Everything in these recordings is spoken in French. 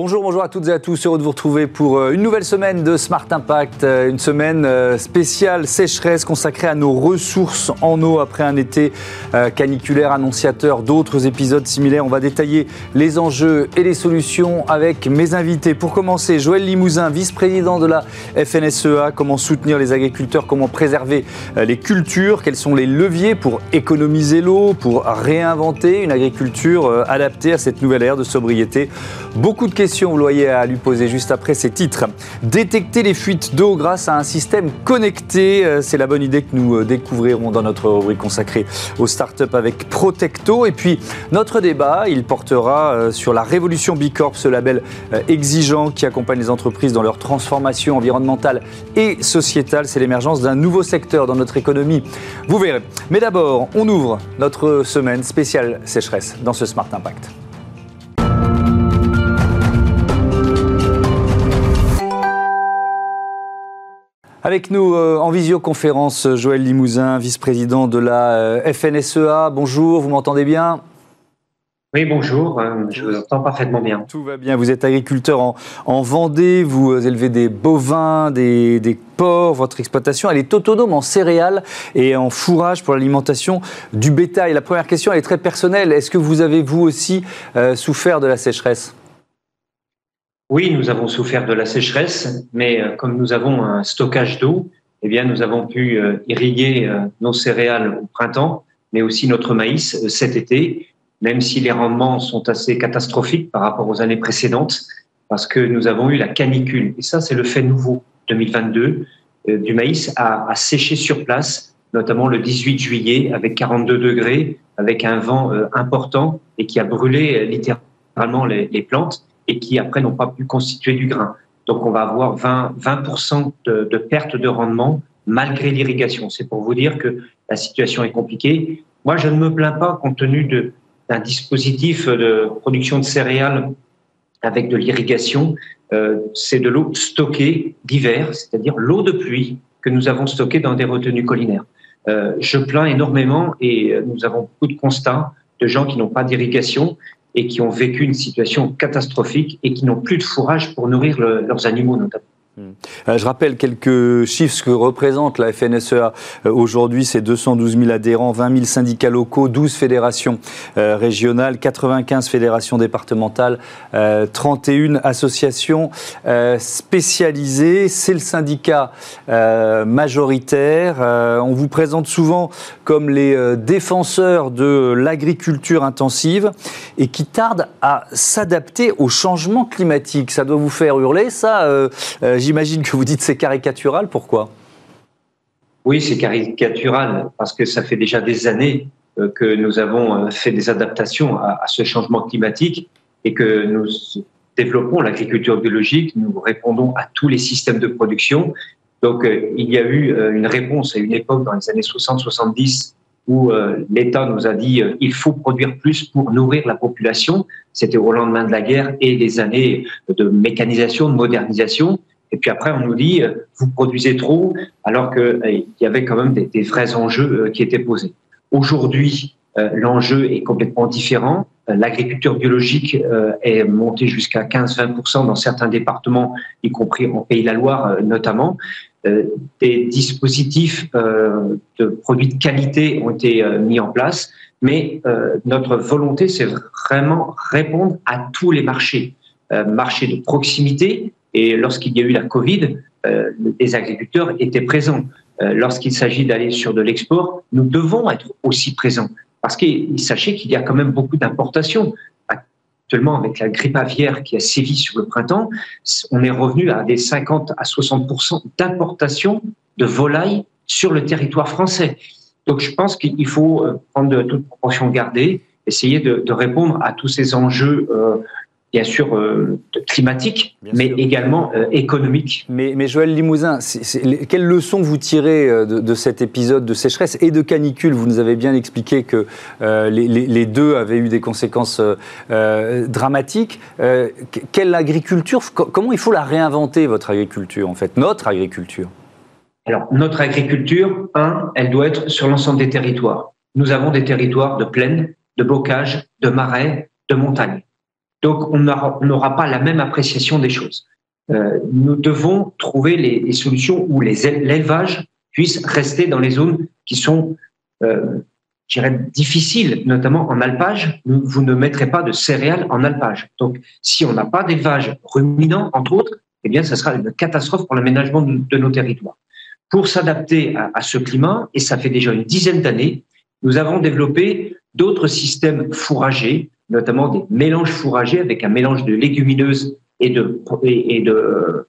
Bonjour, bonjour à toutes et à tous. Heureux de vous retrouver pour euh, une nouvelle semaine de Smart Impact. Euh, une semaine euh, spéciale sécheresse consacrée à nos ressources en eau après un été caniculaire annonciateur d'autres épisodes similaires. On va détailler les enjeux et les solutions avec mes invités. Pour commencer, Joël Limousin, vice-président de la FNSEA. Comment soutenir les agriculteurs? Comment préserver les cultures? Quels sont les leviers pour économiser l'eau Pour réinventer une agriculture adaptée à cette nouvelle ère de sobriété? Beaucoup de questions, vous le voyez, à lui poser juste après ces titres. Détecter les fuites d'eau grâce à un système connecté, euh, c'est la bonne idée que nous euh, découvrirons dans notre rubrique consacrée aux startups avec Protecto. Et puis, notre débat, il portera euh, sur la révolution Bicorp, ce label exigeant qui accompagne les entreprises dans leur transformation environnementale et sociétale. C'est l'émergence d'un nouveau secteur dans notre économie. Vous verrez. Mais d'abord, on ouvre notre semaine spéciale sécheresse dans ce Smart Impact. Avec nous euh, en visioconférence, Joël Limousin, vice-président de la euh, FNSEA. Bonjour, vous m'entendez bien? Oui, bonjour, euh, je vous entends parfaitement bien. Tout va bien, vous êtes agriculteur en, Vendée, vous élevez des bovins, des, porcs, votre exploitation, elle est autonome en céréales et en fourrage pour l'alimentation du bétail. La première question, elle est très personnelle. Est-ce que vous avez, vous aussi, souffert de la sécheresse? Oui, nous avons souffert de la sécheresse, mais euh, comme nous avons un stockage d'eau, eh bien, nous avons pu euh, irriguer euh, nos céréales au printemps, mais aussi notre maïs cet été, même si les rendements sont assez catastrophiques par rapport aux années précédentes, parce que nous avons eu la canicule. Et ça, c'est le fait nouveau 2022. Du maïs a, séché sur place, notamment le 18 juillet, avec 42 degrés, avec un vent important et qui a brûlé littéralement les, les plantes et qui après n'ont pas pu constituer du grain. Donc on va avoir 20, 20 de, de perte de rendement malgré l'irrigation. C'est pour vous dire que la situation est compliquée. Moi, je ne me plains pas compte tenu d'un dispositif de production de céréales avec de l'irrigation. Euh, c'est de l'eau stockée d'hiver, c'est-à-dire l'eau de pluie que nous avons stockée dans des retenues collinaires. Euh, je plains énormément et euh, nous avons beaucoup de constats de gens qui n'ont pas d'irrigation et qui ont vécu une situation catastrophique et qui n'ont plus de fourrage pour nourrir leurs animaux notamment. Euh, je rappelle quelques chiffres ce que représente la FNSEA. Euh, aujourd'hui, c'est 212 000 adhérents, 20 000 syndicats locaux, 12 fédérations euh, régionales, 95 fédérations départementales, 31 associations spécialisées. C'est le syndicat majoritaire. On vous présente souvent comme les défenseurs de l'agriculture intensive et qui tardent à s'adapter au changement climatique. Ça doit vous faire hurler, ça J'imagine que vous dites c'est caricatural. Pourquoi? Oui, c'est caricatural parce que ça fait déjà des années euh, que nous avons euh, fait des adaptations à, ce changement climatique et que nous développons l'agriculture biologique, nous répondons à tous les systèmes de production. Donc, euh, il y a eu une réponse à une époque dans les années 60-70 où l'État nous a dit il faut produire plus pour nourrir la population. C'était au lendemain de la guerre et des années de mécanisation, de modernisation. Et puis après, on nous dit, euh, vous produisez trop, alors qu'il euh, y avait quand même des, vrais enjeux euh, qui étaient posés. Aujourd'hui, l'enjeu est complètement différent. L'agriculture biologique est montée jusqu'à 15-20% dans certains départements, y compris en Pays de la Loire notamment. Des dispositifs de produits de qualité ont été mis en place, mais notre volonté, c'est vraiment répondre à tous les marchés. Marché de proximité, et lorsqu'il y a eu la Covid, euh, les agriculteurs étaient présents. Euh, lorsqu'il s'agit d'aller sur de l'export, nous devons être aussi présents. Parce qu'il sachez qu'il y a quand même beaucoup d'importations. Actuellement, avec la grippe aviaire qui a sévi sur le printemps, on est revenu à des 50 à 60% d'importation de volailles sur le territoire français. Donc je pense qu'il faut euh, prendre toute proportion gardée, essayer de, répondre à tous ces enjeux bien sûr euh, climatique, mais également euh, économique. Mais, mais, Joël Limousin, quelle leçon vous tirez euh, de, cet épisode de sécheresse et de canicule? Vous nous avez bien expliqué que les, deux avaient eu des conséquences dramatiques. quelle agriculture Comment il faut la réinventer, votre agriculture, en fait, notre agriculture? Alors, notre agriculture, un, elle doit être sur l'ensemble des territoires. Nous avons des territoires de plaine, de bocage, de marais, de montagne Donc, on n'aura pas la même appréciation des choses. Euh, nous devons trouver les, solutions où l'élevage puisse rester dans les zones qui sont, euh, je dirais, difficiles, notamment en alpage. Vous ne mettrez pas de céréales en alpage. Donc, si on n'a pas d'élevage ruminant, entre autres, eh bien, ce sera une catastrophe pour l'aménagement de nos territoires. Pour s'adapter à, à, ce climat, et ça fait déjà une dizaine d'années, nous avons développé d'autres systèmes fourragers, notamment des mélanges fourragers avec un mélange de légumineuses et de, et, de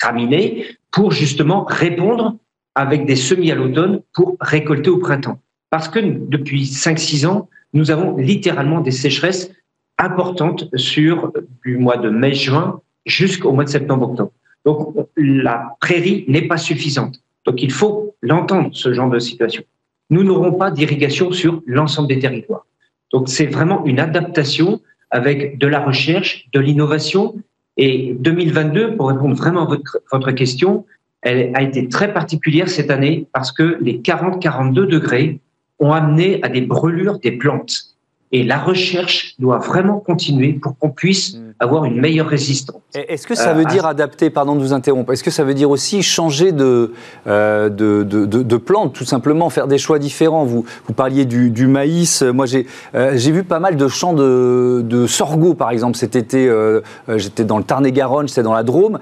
graminées pour justement répondre avec des semis à l'automne pour récolter au printemps. Parce que depuis 5-6 ans, nous avons littéralement des sécheresses importantes sur du mois de mai-juin jusqu'au mois de septembre-octobre. Donc la prairie n'est pas suffisante. Donc il faut l'entendre, ce genre de situation. Nous n'aurons pas d'irrigation sur l'ensemble des territoires. Donc c'est vraiment une adaptation avec de la recherche, de l'innovation. Et 2022, pour répondre vraiment à votre, votre question, elle a été très particulière cette année parce que les 40-42 degrés ont amené à des brûlures des plantes. Et la recherche doit vraiment continuer pour qu'on puisse hmm. Avoir une meilleure résistance. Est-ce que ça veut euh, dire adapter, pardon de vous interrompre, est-ce que ça veut dire aussi changer de, euh, de, de, de, plante, tout simplement, faire des choix différents? Vous, vous parliez du, du maïs. Moi, j'ai euh, j'ai vu pas mal de champs de, de sorgho, par exemple, cet été. J'étais dans le Tarn-et-Garonne, j'étais dans la Drôme.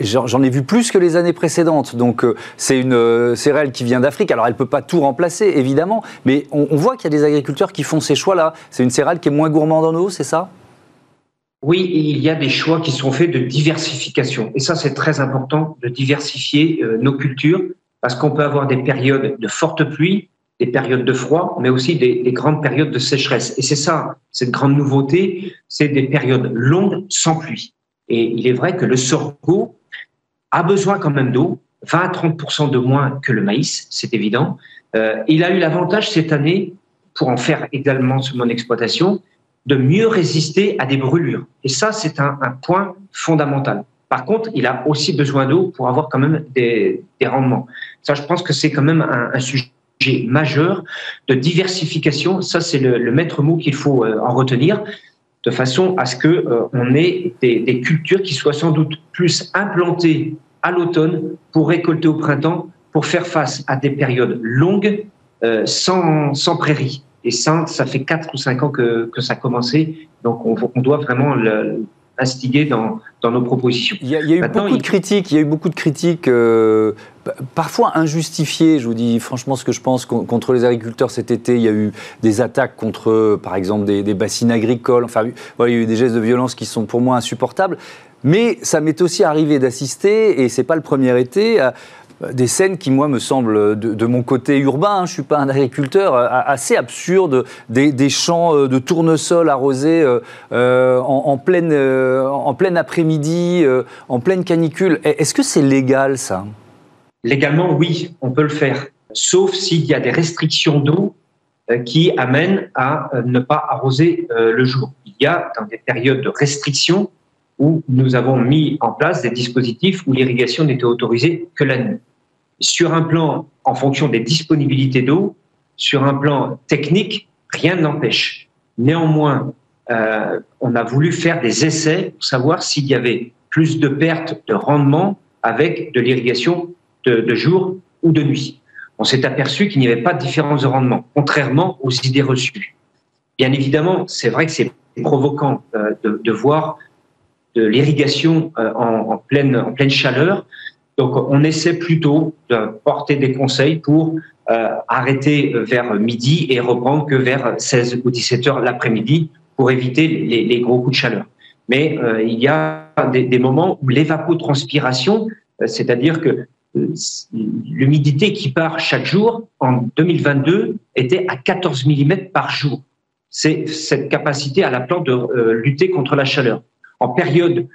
J'en ai vu plus que les années précédentes. Donc, c'est une céréale qui vient d'Afrique. Alors, elle ne peut pas tout remplacer, évidemment, mais on, on voit qu'il y a des agriculteurs qui font ces choix-là. C'est une céréale qui est moins gourmande en eau, c'est ça? Oui, il y a des choix qui sont faits de diversification. Et ça, c'est très important de diversifier euh, nos cultures parce qu'on peut avoir des périodes de forte pluie, des périodes de froid, mais aussi des, grandes périodes de sécheresse. Et c'est ça, cette grande nouveauté, c'est des périodes longues sans pluie. Et il est vrai que le sorgho a besoin quand même d'eau, 20 à 30% de moins que le maïs, c'est évident. Euh, il a eu l'avantage cette année pour en faire également mon exploitation, de mieux résister à des brûlures. Et ça, c'est un, point fondamental. Par contre, il a aussi besoin d'eau pour avoir quand même des, rendements. Ça, je pense que c'est quand même un, sujet majeur de diversification. Ça, c'est le, maître mot qu'il faut euh, en retenir, de façon à ce que euh, on ait des, cultures qui soient sans doute plus implantées à l'automne pour récolter au printemps, pour faire face à des périodes longues euh, sans, sans prairie. Et ça, ça fait 4 ou 5 ans que, que ça a commencé. Donc, on, on doit vraiment l'instiguer dans, dans nos propositions. Il y a, il y a eu beaucoup de critiques, il y a eu beaucoup de critiques, euh, parfois injustifiées, je vous dis franchement ce que je pense, contre les agriculteurs cet été. Il y a eu des attaques contre, par exemple, des, des bassines agricoles. Enfin, voilà, il y a eu des gestes de violence qui sont pour moi insupportables. Mais ça m'est aussi arrivé d'assister, et c'est pas le premier été, à, des scènes qui, moi, me semblent, de, mon côté urbain, hein, je ne suis pas un agriculteur, euh, assez absurdes, des, champs euh, de tournesol arrosés euh, en, pleine, après-midi, en pleine canicule. Est-ce que c'est légal, ça? Légalement, oui, on peut le faire, sauf s'il y a des restrictions d'eau qui amènent à ne pas arroser le jour. Il y a, dans des périodes de restriction, où nous avons mis en place des dispositifs où l'irrigation n'était autorisée que la nuit sur un plan en fonction des disponibilités d'eau, sur un plan technique, rien n'empêche. Néanmoins, euh, on a voulu faire des essais pour savoir s'il y avait plus de pertes de rendement avec de l'irrigation de, jour ou de nuit. On s'est aperçu qu'il n'y avait pas de différence de rendement, contrairement aux idées reçues. Bien évidemment, c'est vrai que c'est provoquant euh, de, voir de l'irrigation euh, en pleine chaleur, donc, on essaie plutôt de porter des conseils pour euh, arrêter vers midi et reprendre que vers 16 ou 17 heures l'après-midi pour éviter les, gros coups de chaleur. Mais euh, il y a des, moments où l'évapotranspiration, euh, c'est-à-dire que l'humidité qui part chaque jour en 2022 était à 14 mm par jour. C'est cette capacité à la plante de lutter contre la chaleur. En période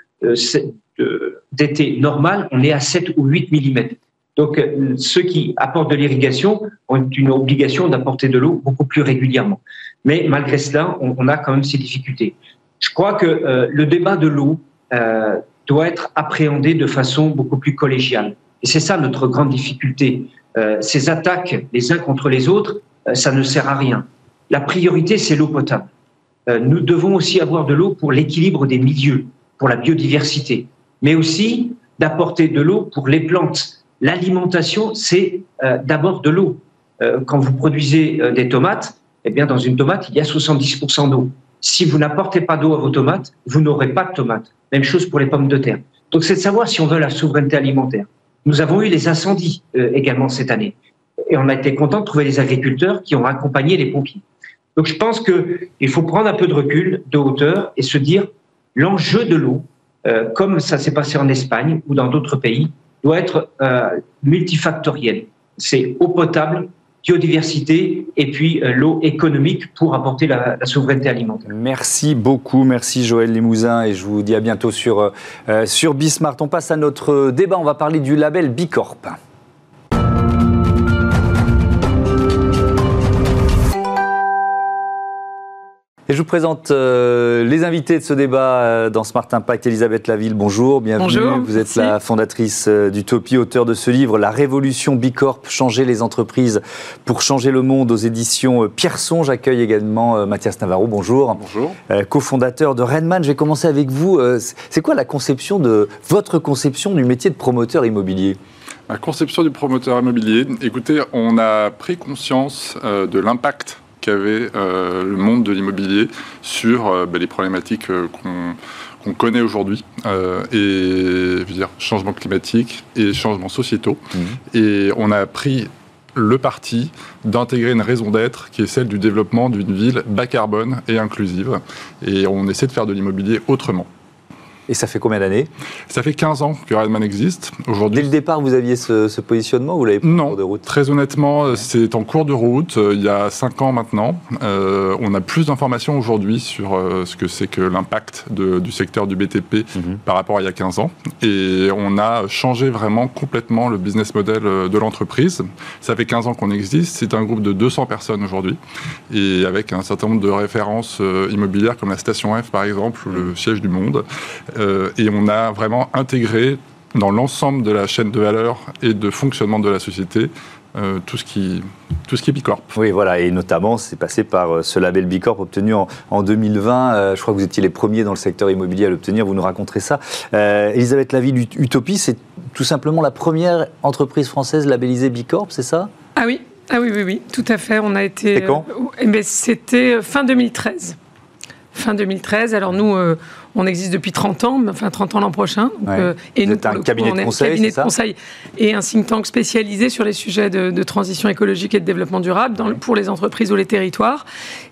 d'été normal, on est à 7 ou 8 mm. Donc, euh, ceux qui apportent de l'irrigation ont une obligation d'apporter de l'eau beaucoup plus régulièrement. Mais malgré cela, on, a quand même ces difficultés. Je crois que euh, le débat de l'eau euh, doit être appréhendé de façon beaucoup plus collégiale. Et c'est ça notre grande difficulté. ces attaques les uns contre les autres, ça ne sert à rien. La priorité, c'est l'eau potable. nous devons aussi avoir de l'eau pour l'équilibre des milieux, pour la biodiversité, mais aussi d'apporter de l'eau pour les plantes. L'alimentation, c'est d'abord de l'eau. quand vous produisez des tomates, eh bien, dans une tomate, il y a 70% d'eau. Si vous n'apportez pas d'eau à vos tomates, vous n'aurez pas de tomates. Même chose pour les pommes de terre. Donc, c'est de savoir si on veut la souveraineté alimentaire. Nous avons eu les incendies euh, également cette année. Et on a été content de trouver des agriculteurs qui ont accompagné les pompiers. Donc, je pense qu'il faut prendre un peu de recul, de hauteur et se dire l'enjeu de l'eau, euh, comme ça s'est passé en Espagne ou dans d'autres pays, doit être euh, multifactoriel. C'est eau potable, biodiversité et puis euh, l'eau économique pour apporter la, souveraineté alimentaire. Merci beaucoup, merci Joël Limousin et je vous dis à bientôt sur, sur Bismart. On passe à notre débat, on va parler du label Bicorp. Et je vous présente euh, les invités de ce débat euh, dans Smart Impact. Elisabeth Laville, bonjour, bienvenue. Bonjour, vous êtes la fondatrice euh, d'Utopie, auteur de ce livre La Révolution Bicorp, changer les entreprises pour changer le monde aux éditions Pierson. J'accueille également Mathias Navarro, bonjour. Bonjour. cofondateur de Redman. Je vais commencer avec vous. C'est quoi la conception de votre conception du métier de promoteur immobilier? La conception du promoteur immobilier, écoutez, on a pris conscience de l'impact qu'avait euh, le monde de l'immobilier sur euh, bah, les problématiques euh, qu'on connaît aujourd'hui, et dire, changement climatique et changements sociétaux. Mmh. Et on a pris le parti d'intégrer une raison d'être qui est celle du développement d'une ville bas carbone et inclusive. Et on essaie de faire de l'immobilier autrement. Et ça fait combien d'années Ça fait 15 ans que Redman existe. Aujourd'hui. Dès le départ, vous aviez ce, positionnement ou vous l'avez pris en cours de route Très honnêtement, c'est en cours de route. Euh, il y a 5 ans maintenant. Euh, on a plus d'informations aujourd'hui sur euh, ce que c'est que l'impact du secteur du BTP mhm. par rapport à il y a 15 ans. Et on a changé vraiment complètement le business model de l'entreprise. Ça fait 15 ans qu'on existe. C'est un groupe de 200 personnes aujourd'hui. Et avec un certain nombre de références immobilières comme la Station F par exemple, ou le siège du Monde. Euh, et on a vraiment intégré dans l'ensemble de la chaîne de valeur et de fonctionnement de la société euh, tout, ce qui, tout ce qui est Bicorp. Oui, voilà, et notamment, c'est passé par euh, ce label Bicorp obtenu en, 2020. je crois que vous étiez les premiers dans le secteur immobilier à l'obtenir, vous nous raconterez ça. Elisabeth Laville, Utopie, c'est tout simplement la première entreprise française labellisée Bicorp, c'est ça? Ah oui, ah oui, oui, oui, tout à fait. On a été. C'était quand? eh C'était fin 2013. Fin 2013. Alors nous, on existe depuis 30 ans, enfin 30 ans l'an prochain. Euh, et nous, un cabinet, de, conseil, cabinet de conseil et un think tank spécialisé sur les sujets de, transition écologique et de développement durable pour les entreprises ou les territoires.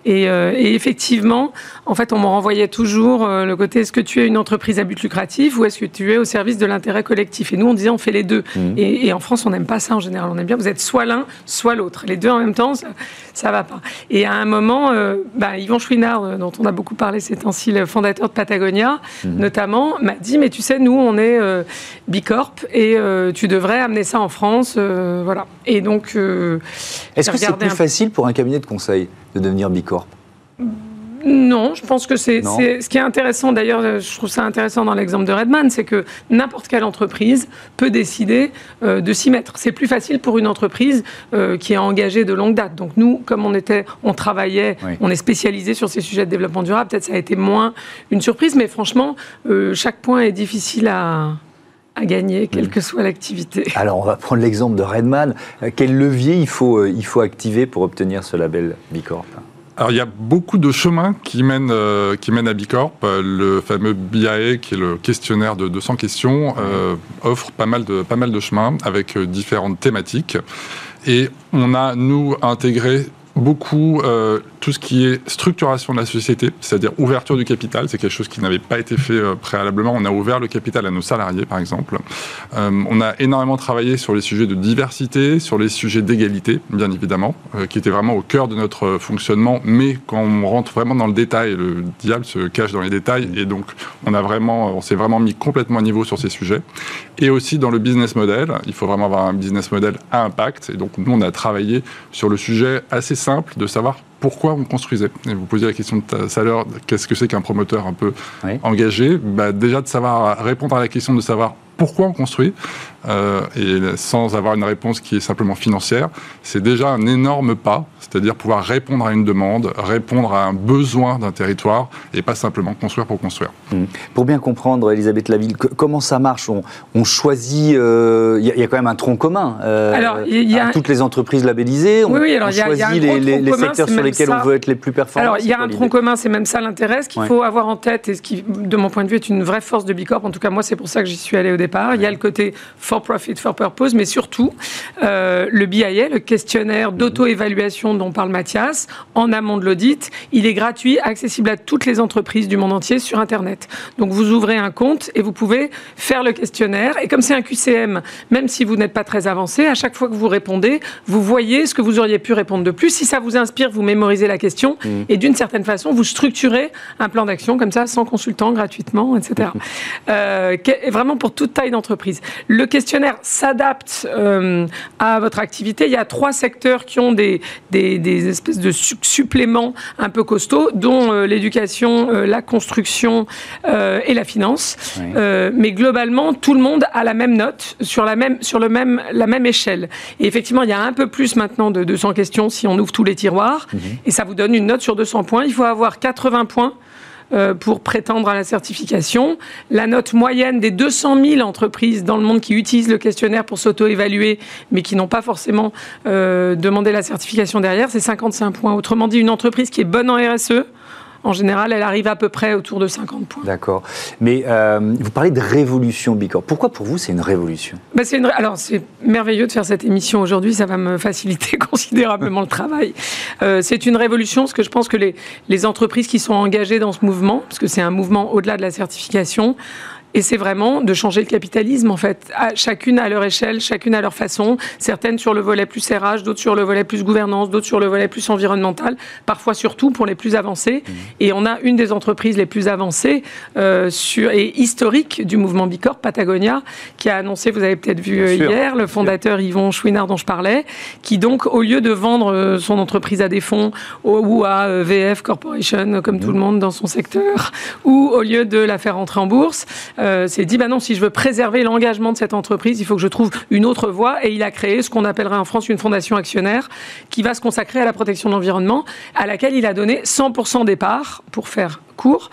Euh, et, effectivement, en fait, on me renvoyait toujours euh, le côté est-ce que tu es une entreprise à but lucratif ou est-ce que tu es au service de l'intérêt collectif? Et nous, on disait on fait les deux. Mmh. Et, en France, on n'aime pas ça en général. On aime bien vous êtes soit l'un, soit l'autre. Les deux en même temps, ça, ne va pas. Et à un moment, bah, Yvan Chouinard, dont on a beaucoup parlé ces temps-ci, le fondateur de Patagonia, Mhm. notamment, m'a dit Mais tu sais, nous, on est euh, Bicorp et euh, tu devrais amener ça en France. Euh, voilà. Et donc. Est-ce que c'est plus facile pour un cabinet de conseil de devenir Bicorp? Non, je pense que c'est ce qui est intéressant. D'ailleurs, je trouve ça intéressant dans l'exemple de Redman, c'est que n'importe quelle entreprise peut décider euh, de s'y mettre. C'est plus facile pour une entreprise euh, qui est engagée de longue date. Donc nous, comme on était, on travaillait, on est spécialisé sur ces sujets de développement durable. Peut-être ça a été moins une surprise, mais franchement, euh, chaque point est difficile à à gagner, quelle que soit l'activité. Alors, on va prendre l'exemple de Redman. Quel levier il faut, il faut activer pour obtenir ce label Bicorp? Alors il y a beaucoup de chemins qui mènent, euh, qui mènent à Bicorp. Le fameux BIAE, qui est le questionnaire de 200 questions, euh, offre pas mal, de, pas mal de chemins avec euh, différentes thématiques. Et on a, nous, intégré beaucoup euh, tout ce qui est structuration de la société, c'est-à-dire ouverture du capital. C'est quelque chose qui n'avait pas été fait euh, préalablement. On a ouvert le capital à nos salariés, par exemple. Euh, on a énormément travaillé sur les sujets de diversité, sur les sujets d'égalité, bien évidemment, qui étaient vraiment au cœur de notre fonctionnement. Mais quand on rentre vraiment dans le détail, le diable se cache dans les détails. Et donc, on a vraiment, on s'est vraiment mis complètement à niveau sur ces sujets. Et aussi dans le business model, il faut vraiment avoir un business model à impact. Et donc, nous, on a travaillé sur le sujet assez simple de savoir pourquoi on construisait. Et vous posiez la question tout à l'heure, qu'est-ce que c'est qu'un promoteur un peu engagé? Bah, Déjà de savoir répondre à la question de savoir pourquoi on construit, euh, et sans avoir une réponse qui est simplement financière, c'est déjà un énorme pas. c'est-à-dire pouvoir répondre à une demande, répondre à un besoin d'un territoire et pas simplement construire pour construire. Mmh. Pour bien comprendre, Elisabeth Laville, comment ça marche? On, choisit, il euh, y, a quand même un tronc commun. Euh, alors, il y a toutes les entreprises labellisées. On, oui, alors, il y a, choisit les, les, secteurs sur lesquels on veut être les plus performants. Alors, il y a un tronc commun, c'est même ça l'intérêt. Ce qu'il faut avoir en tête, et ce qui, de mon point de vue, est une vraie force de Bicorp, en tout cas, moi, c'est pour ça que j'y suis allé au départ. Il y a le côté for profit, for purpose, mais surtout, euh, le BIA, le questionnaire d'auto-évaluation dont parle Mathias, en amont de l'audit, il est gratuit, accessible à toutes les entreprises du monde entier sur Internet. Donc, vous ouvrez un compte et vous pouvez faire le questionnaire. Et comme c'est un QCM, même si vous n'êtes pas très avancé, à chaque fois que vous répondez, vous voyez ce que vous auriez pu répondre de plus. Si ça vous inspire, vous mémorisez la question mmh. et d'une certaine façon, vous structurez un plan d'action comme ça, sans consultant, gratuitement, etc. euh, vraiment pour toute taille d'entreprise. Le questionnaire s'adapte euh, à votre activité. Il y a trois secteurs qui ont des, des, espèces de suppléments un peu costauds, dont euh, l'éducation, euh, la construction et la finance. mais globalement, tout le monde a la même note sur la même, sur le même, la même échelle. Et effectivement, il y a un peu plus maintenant de 200 questions si on ouvre tous les tiroirs. Mhm. Et ça vous donne une note sur 200 points. Il faut avoir 80 points euh, pour prétendre à la certification. La note moyenne des 200 000 entreprises dans le monde qui utilisent le questionnaire pour s'auto-évaluer, mais qui n'ont pas forcément euh, demandé la certification derrière, c'est 55 points. Autrement dit, une entreprise qui est bonne en RSE, en général, elle arrive à peu près autour de 50 points. D'accord. Mais euh, vous parlez de révolution Bicor. Pourquoi pour vous c'est une révolution? Bah, une... Alors c'est merveilleux de faire cette émission aujourd'hui, ça va me faciliter considérablement le travail. Euh, c'est une révolution parce que je pense que les, les entreprises qui sont engagées dans ce mouvement, parce que c'est un mouvement au-delà de la certification, et c'est vraiment de changer le capitalisme, en fait. chacune à leur échelle, chacune à leur façon. Certaines sur le volet plus serrage, d'autres sur le volet plus gouvernance, d'autres sur le volet plus environnemental, parfois surtout pour les plus avancés. Mmh. Et on a une des entreprises les plus avancées euh, sur, et historiques du mouvement Bicorp, Patagonia, qui a annoncé, vous avez peut-être vu euh, hier, le fondateur Yvon Chouinard dont je parlais, qui donc, au lieu de vendre euh, son entreprise à des fonds ou à euh, VF Corporation, comme tout mmh. le monde dans son secteur, ou au lieu de la faire entrer en bourse, euh, s'est dit, bah non, si je veux préserver l'engagement de cette entreprise, il faut que je trouve une autre voie. Et il a créé ce qu'on appellerait en France une fondation actionnaire qui va se consacrer à la protection de l'environnement, à laquelle il a donné 100% des parts, pour faire court,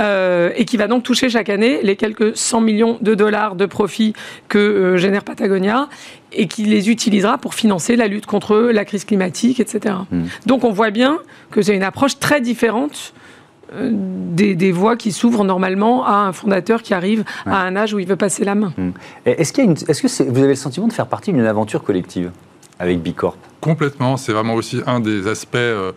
euh, et qui va donc toucher chaque année les quelques 100 millions de dollars de profits que euh, génère Patagonia et qui les utilisera pour financer la lutte contre la crise climatique, etc. Mmh. Donc on voit bien que c'est une approche très différente des, voies qui s'ouvrent normalement à un fondateur qui arrive à un âge où il veut passer la main. Hmm. Est-ce qu'il que vous avez le sentiment de faire partie d'une aventure collective avec Bicorp? Complètement. C'est vraiment aussi un des aspects. Euh,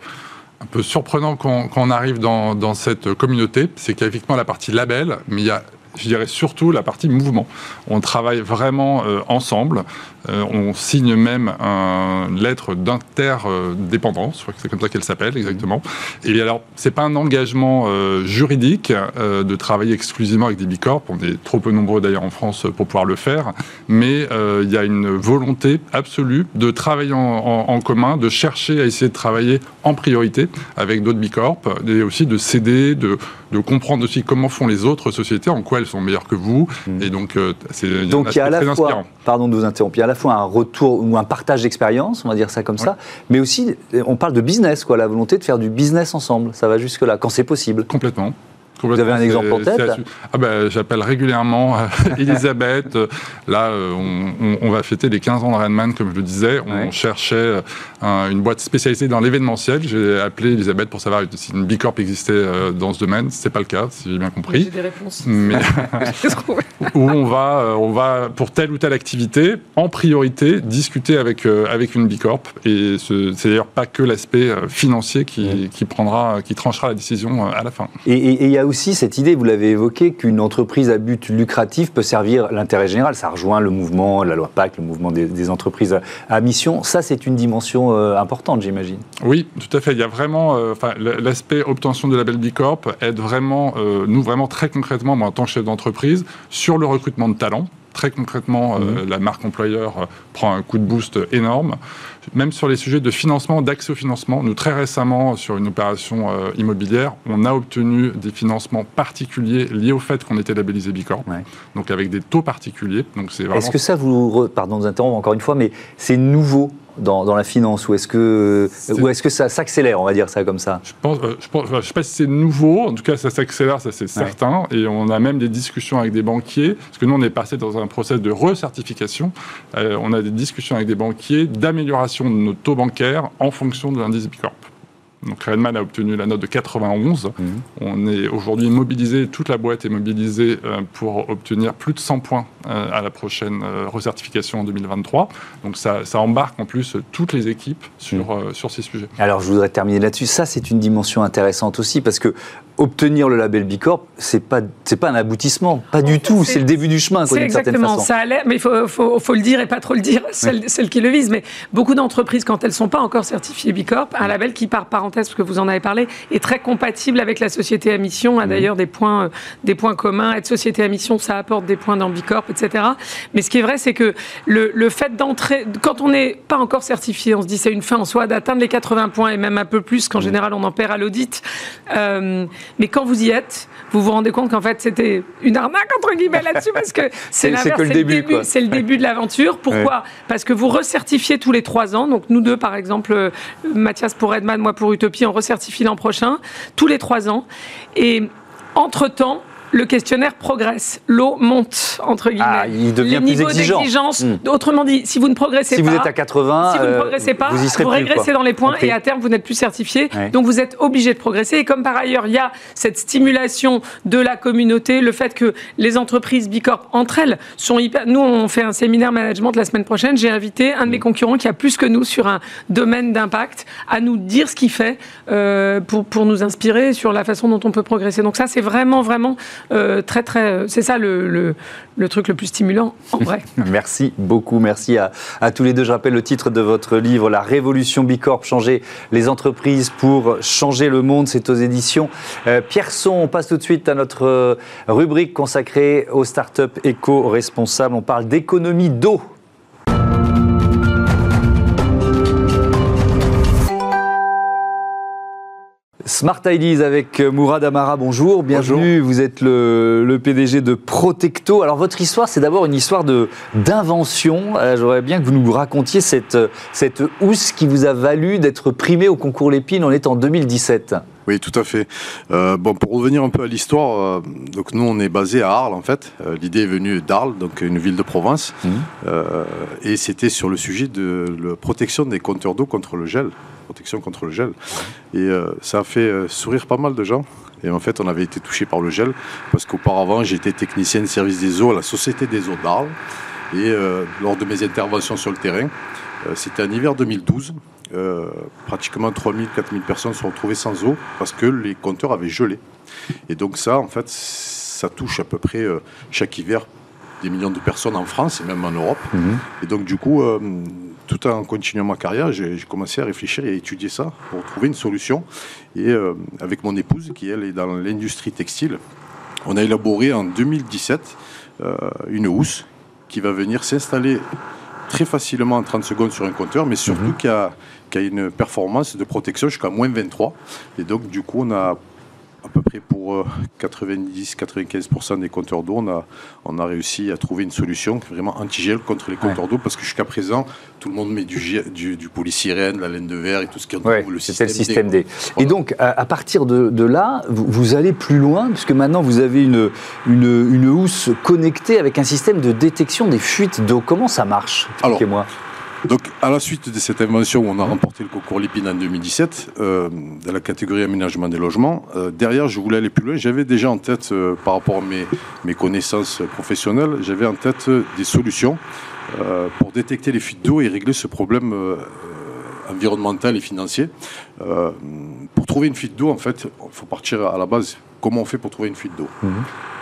un peu surprenants quand, on arrive dans, dans cette communauté, c'est qu'il y a effectivement la partie label, mais il y a je dirais surtout la partie mouvement. On travaille vraiment euh, ensemble. Euh, on signe même une lettre d'interdépendance, je crois que c'est comme ça qu'elle s'appelle exactement. Et alors, c'est pas un engagement euh, juridique de travailler exclusivement avec des bicorps. On est trop peu nombreux d'ailleurs en France pour pouvoir le faire, mais il y a une volonté absolue de travailler en, commun, de chercher à essayer de travailler en priorité avec d'autres bicorps, et aussi de s'aider, de, de comprendre aussi comment font les autres sociétés, en quoi elles sont meilleures que vous. Hmm. Et donc, euh, c'est donc il y a à la fois, pardon de vous interrompre, il y a à la fois un retour ou un partage d'expérience, on va dire ça comme ça, mais aussi on parle de business, quoi, la volonté de faire du business ensemble. Ça va jusque là, quand c'est possible. Complètement. Vous avez un exemple en tête? ah ben, J'appelle régulièrement euh, Elisabeth. Là, euh, on, va fêter les 15 ans de Redman, comme je le disais. On cherchait une boîte spécialisée dans l'événementiel. J'ai appelé Elisabeth pour savoir si une Bicorp existait euh, dans ce domaine. Ce n'est pas le cas, si j'ai bien compris. J'ai des réponses. Mais où on va, on va, pour telle ou telle activité, en priorité, discuter avec, avec une Bicorp. Et c'est d'ailleurs pas que l'aspect financier qui, qui, prendra, qui tranchera la décision à la fin. Et il y a aussi cette idée, vous l'avez évoqué, qu'une entreprise à but lucratif peut servir l'intérêt général. Ça rejoint le mouvement, la loi PAC, le mouvement des, entreprises à mission. Ça, c'est une dimension euh, importante, j'imagine. Oui, tout à fait. Il y a vraiment, euh, l'aspect obtention de label B Corp aide vraiment, euh, nous vraiment très concrètement, moi en tant que chef d'entreprise, sur le recrutement de talents très concrètement, mmh. la marque employeur prend un coup de boost énorme même sur les sujets de financement, d'accès au financement. Nous, très récemment, sur une opération euh, immobilière, on a obtenu des financements particuliers liés au fait qu'on était labellisé Bicorp, donc avec des taux particuliers. Est-ce que ça vous, pardon de vous interrompre encore une fois, mais c'est nouveau dans, dans la finance ou est-ce que, ou est-ce que ça s'accélère, on va dire ça comme ça? Je euh, je, pense, je sais pas si c'est nouveau, en tout cas ça s'accélère, ça c'est certain, et on a même des discussions avec des banquiers, parce que nous on est passé dans un process de recertification, euh, on a des discussions avec des banquiers d'amélioration de nos taux bancaires en fonction de l'indice Bicorp. Donc Redman a obtenu la note de 91. Mhm. On est aujourd'hui mobilisé, toute la boîte est mobilisée euh, pour obtenir plus de 100 points euh, à la prochaine euh, recertification en 2023. Donc ça, embarque en plus toutes les équipes sur, mhm. sur ces sujets. Alors je voudrais terminer là-dessus. Ça, c'est une dimension intéressante aussi parce que obtenir le label Bicorp, c'est pas c'est pas un aboutissement, pas du tout. C'est le début du chemin. C'est exactement ça. Allait, mais il faut, faut, faut, le dire et pas trop le dire, celles, qui le visent. Mais beaucoup d'entreprises, quand elles sont pas encore certifiées Bicorp, un label qui, par parenthèse, parce que vous en avez parlé, est très compatible avec la société à mission. A d'ailleurs des points euh, des points communs. Être société à mission, ça apporte des points dans Bicorp, etc. Mais ce qui est vrai, c'est que le, le fait d'entrer, quand on n'est pas encore certifié, on se dit c'est une fin en soi d'atteindre les 80 points et même un peu plus qu'en général on en perd à l'audit. Euh, mais quand vous y êtes, vous vous rendez compte qu'en fait, c'était une arnaque, entre guillemets, là-dessus, parce que c'est le début. C'est le début de l'aventure. Pourquoi? Parce que vous recertifiez tous les trois ans. Donc, nous deux, par exemple, euh, Mathias pour Redman, moi pour Utopie, on recertifie l'an prochain, tous les trois ans. Et entre-temps, le questionnaire progresse, l'eau monte entre guillemets. Ah, il devient plus exigeant. Hmm. Autrement dit, si vous ne progressez pas, si vous êtes à 80, si vous ne euh, progressez pas, vous, régressez dans les points et à terme vous n'êtes plus certifié. Donc vous êtes obligé de progresser. Et comme par ailleurs il y a cette stimulation de la communauté, le fait que les entreprises Bicorp entre elles sont hyper. Nous on fait un séminaire management la semaine prochaine. J'ai invité un de mes hmm. concurrents qui a plus que nous sur un domaine d'impact à nous dire ce qu'il fait euh, pour pour nous inspirer sur la façon dont on peut progresser. Donc ça c'est vraiment vraiment euh, très, très. C'est ça le, le, truc le plus stimulant, en vrai. merci beaucoup. Merci à, à, tous les deux. Je rappelle le titre de votre livre, La Révolution Bicorp, changer les entreprises pour changer le monde. C'est aux éditions euh, Pierson. On passe tout de suite à notre euh, rubrique consacrée aux startups éco-responsables. On parle d'économie d'eau Smart Ideas avec euh, Mourad Amara, bonjour, bienvenue. Vous êtes le, PDG de Protecto. Alors votre histoire, c'est d'abord une histoire d'invention. Euh, j'aurais bien que vous nous racontiez cette, cette housse qui vous a valu d'être primé au concours Lépine. On est en 2017. Oui, tout à fait. Euh, bon, pour revenir un peu à l'histoire, donc nous on est basé à Arles en fait. L'idée est venue d'Arles, donc une ville de province, mmh. et c'était sur le sujet de la protection des compteurs d'eau contre le gel protection contre le gel. Et euh, ça a fait euh, sourire pas mal de gens. Et en fait, on avait été touché par le gel parce qu'auparavant, j'étais technicien de service des eaux à la Société des eaux d'Arles. Et euh, lors de mes interventions sur le terrain, c'était en hiver 2012. pratiquement 3000, 4000 personnes se sont retrouvées sans eau parce que les compteurs avaient gelé. Et donc ça, en fait, ça touche à peu près chaque hiver des millions de personnes en France et même en Europe. Mhm. Et donc du coup, tout en continuant ma carrière, j'ai commencé à réfléchir et à étudier ça pour trouver une solution. Et euh, avec mon épouse, qui elle est dans l'industrie textile, on a élaboré en 2017 euh, une housse qui va venir s'installer très facilement en 30 secondes sur un compteur, mais surtout mhm. qui, a, qui, a, une performance de protection jusqu'à moins 23. Et donc, du coup, on a à peu près pour 90-95% euh, des compteurs d'eau, on a, on a réussi à trouver une solution vraiment anti-gel contre les compteurs d'eau parce que jusqu'à présent, tout le monde met du, du, du la laine de verre et tout ce qui entoure le système, le système D. Et donc, à, partir de, là, vous, allez plus loin puisque maintenant vous avez une, une, une housse connectée avec un système de détection des fuites d'eau. Comment ça marche? Expliquez-moi. Donc, à la suite de cette invention, où on a remporté le concours Lépine en 2017, euh, dans la catégorie aménagement des logements, euh, derrière, je voulais aller plus loin. J'avais déjà en tête, euh, par rapport à mes, mes connaissances professionnelles, j'avais en tête des solutions pour détecter les fuites d'eau et régler ce problème environnemental et financier. pour trouver une fuite d'eau, en fait, il faut partir à la base. Comment on fait pour trouver une fuite d'eau? Mhm.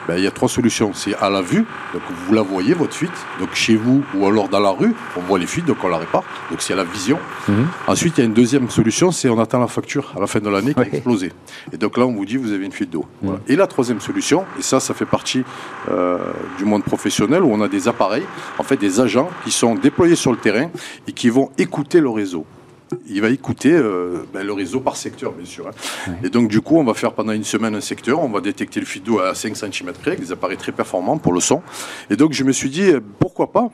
Ben, il y a trois solutions. C'est à la vue, donc vous la voyez, votre fuite. Donc chez vous ou alors dans la rue, on voit les fuites, donc on la répare. Donc c'est à la vision. Mhm. Ensuite, il y a une deuxième solution, c'est on attend la facture à la fin de l'année qui a explosé. Et donc là, on vous dit, vous avez une fuite d'eau. Mhm. Et la troisième solution, et ça, ça fait partie euh, du monde professionnel, où on a des appareils, en fait des agents qui sont déployés sur le terrain et qui vont écouter le réseau il va écouter euh, ben, le réseau par secteur, bien sûr. Hein. Et donc, du coup, on va faire pendant une semaine un secteur, on va détecter le fil d'eau à 5 cm près, avec des appareils très performants pour le son. Et donc, je me suis dit, pourquoi pas,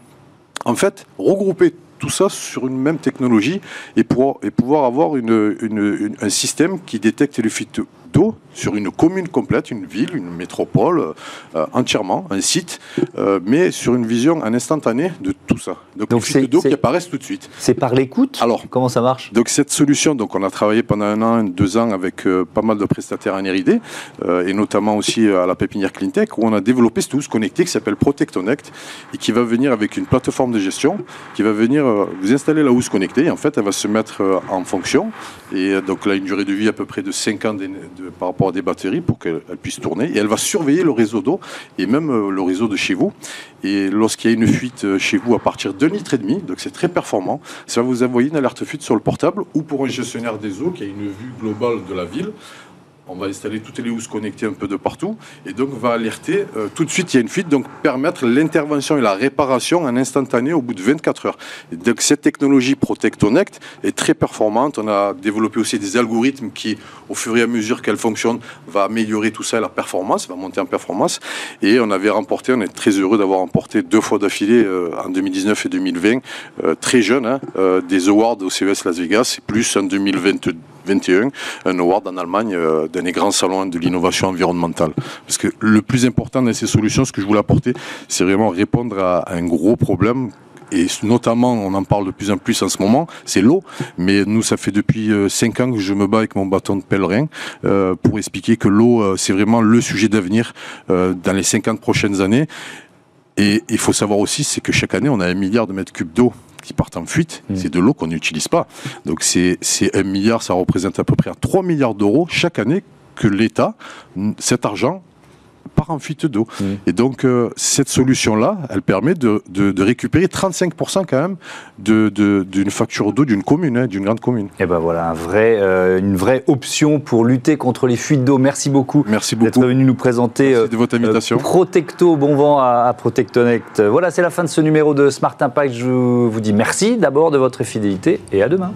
en fait, regrouper tout ça sur une même technologie et, pour, et pouvoir avoir une, une, un système qui détecte fuites d'eau sur une commune complète, une ville, une métropole, euh, entièrement, un site, euh, mais sur une vision en instantané de tout ça. Donc, donc c'est d'eau qui apparaissent tout de suite. C'est par l'écoute Alors, comment ça marche? Donc cette solution, donc on a travaillé pendant un an, deux ans avec euh, pas mal de prestataires en R&D, et notamment aussi à la pépinière Cleantech, où on a développé ce tous connecté qui s'appelle Protectonect et qui va venir avec une plateforme de gestion, qui va venir vous installer la housse connectée. Et en fait, elle va se mettre en fonction. Et donc là, une durée de vie à peu près de 5 ans de, par rapport des batteries pour qu'elle puisse tourner. Et elle va surveiller le réseau d'eau et même euh, le réseau de chez vous. Et lorsqu'il y a une fuite euh, chez vous à partir d'un litre et demi, donc c'est très performant, ça va vous envoyer une alerte fuite sur le portable ou pour un gestionnaire des eaux qui a une vue globale de la ville on va installer toutes les housses connectées un peu de partout et donc va alerter euh, tout de suite il y a une fuite donc permettre l'intervention et la réparation en instantané au bout de 24 heures. donc cette technologie Protectonect est très performante. On a développé aussi des algorithmes qui au fur et à mesure qu'elle fonctionne va améliorer tout ça la performance, va monter en performance et on avait remporté, on est très heureux d'avoir remporté deux fois d'affilée euh, en 2019 et 2020 euh, très jeune hein, des awards au CES Las Vegas et plus en 2022 21, un award en Allemagne euh, d'un des grands salons de l'innovation environnementale. Parce que le plus important dans ces solutions, ce que je voulais apporter, c'est vraiment répondre à un gros problème et notamment, on en parle de plus en plus en ce moment, c'est l'eau. Mais nous, ça fait depuis 5 euh, ans que je me bats avec mon bâton de pèlerin euh, pour expliquer que l'eau, c'est vraiment le sujet d'avenir dans les 50 prochaines années. Et il faut savoir aussi, c'est que chaque année, on a un milliard de mètres cubes d'eau qui partent en fuite, mmh. c'est de l'eau qu'on n'utilise pas. Donc c'est un milliard, ça représente à peu près 3 milliards d'euros chaque année que l'État, cet argent, part en fuite d'eau. Mmh. Et donc, euh, cette solution-là, elle permet de, de, récupérer 35% quand même d'une de, facture d'eau d'une commune, hein, d'une grande commune. Et ben voilà, un vrai, euh, une vraie option pour lutter contre les fuites d'eau. Merci beaucoup. Merci beaucoup. D'être venu nous présenter de votre euh, invitation. Protecto, bon vent à, à Protectonect. Voilà, c'est la fin de ce numéro de Smart Impact. Je vous dis merci d'abord de votre fidélité et à demain.